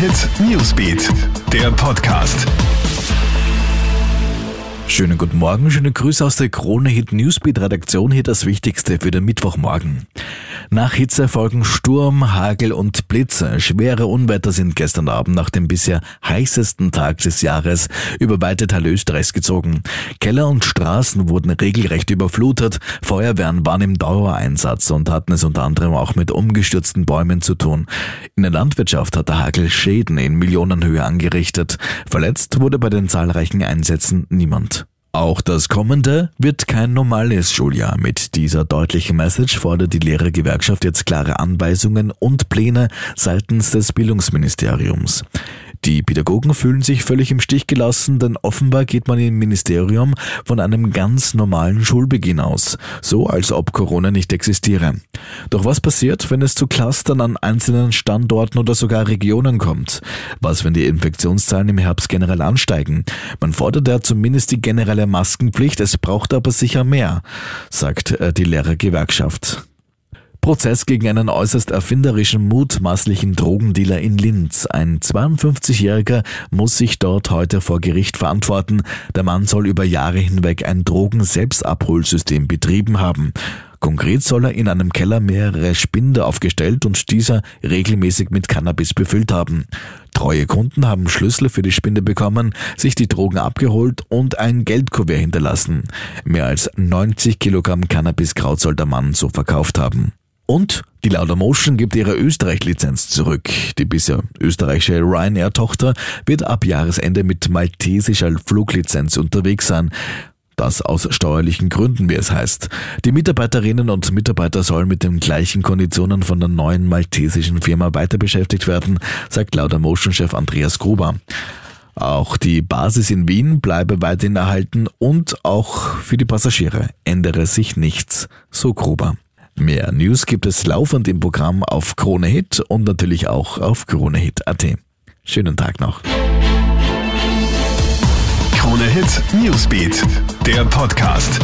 Hit Newsbeat, der Podcast. Schönen guten Morgen, schöne Grüße aus der Krone Hit Newsbeat Redaktion. Hier das Wichtigste für den Mittwochmorgen. Nach Hitze folgen Sturm, Hagel und Blitze. Schwere Unwetter sind gestern Abend nach dem bisher heißesten Tag des Jahres über weite Teile Österreichs gezogen. Keller und Straßen wurden regelrecht überflutet. Feuerwehren waren im Dauereinsatz und hatten es unter anderem auch mit umgestürzten Bäumen zu tun. In der Landwirtschaft hat der Hagel Schäden in Millionenhöhe angerichtet. Verletzt wurde bei den zahlreichen Einsätzen niemand. Auch das kommende wird kein normales Schuljahr. Mit dieser deutlichen Message fordert die Lehrergewerkschaft jetzt klare Anweisungen und Pläne seitens des Bildungsministeriums. Die Pädagogen fühlen sich völlig im Stich gelassen, denn offenbar geht man im Ministerium von einem ganz normalen Schulbeginn aus, so als ob Corona nicht existiere. Doch was passiert, wenn es zu Clustern an einzelnen Standorten oder sogar Regionen kommt? Was, wenn die Infektionszahlen im Herbst generell ansteigen? Man fordert ja zumindest die generelle Maskenpflicht, es braucht aber sicher mehr, sagt äh, die Lehrergewerkschaft. Prozess gegen einen äußerst erfinderischen, mutmaßlichen Drogendealer in Linz. Ein 52-Jähriger muss sich dort heute vor Gericht verantworten. Der Mann soll über Jahre hinweg ein Drogen-Selbstabholsystem betrieben haben. Konkret soll er in einem Keller mehrere Spinde aufgestellt und dieser regelmäßig mit Cannabis befüllt haben. Treue Kunden haben Schlüssel für die Spinde bekommen, sich die Drogen abgeholt und ein Geldkuvert hinterlassen. Mehr als 90 Kilogramm Cannabiskraut soll der Mann so verkauft haben. Und die Laudamotion gibt ihre Österreich-Lizenz zurück. Die bisher österreichische Ryanair-Tochter wird ab Jahresende mit maltesischer Fluglizenz unterwegs sein. Das aus steuerlichen Gründen, wie es heißt. Die Mitarbeiterinnen und Mitarbeiter sollen mit den gleichen Konditionen von der neuen maltesischen Firma weiter beschäftigt werden, sagt Laudamotion-Chef Andreas Gruber. Auch die Basis in Wien bleibe weiterhin erhalten und auch für die Passagiere ändere sich nichts, so Gruber. Mehr News gibt es laufend im Programm auf Krone Hit und natürlich auch auf KroneHit.at. Schönen Tag noch. Krone Hit Newsbeat, der Podcast.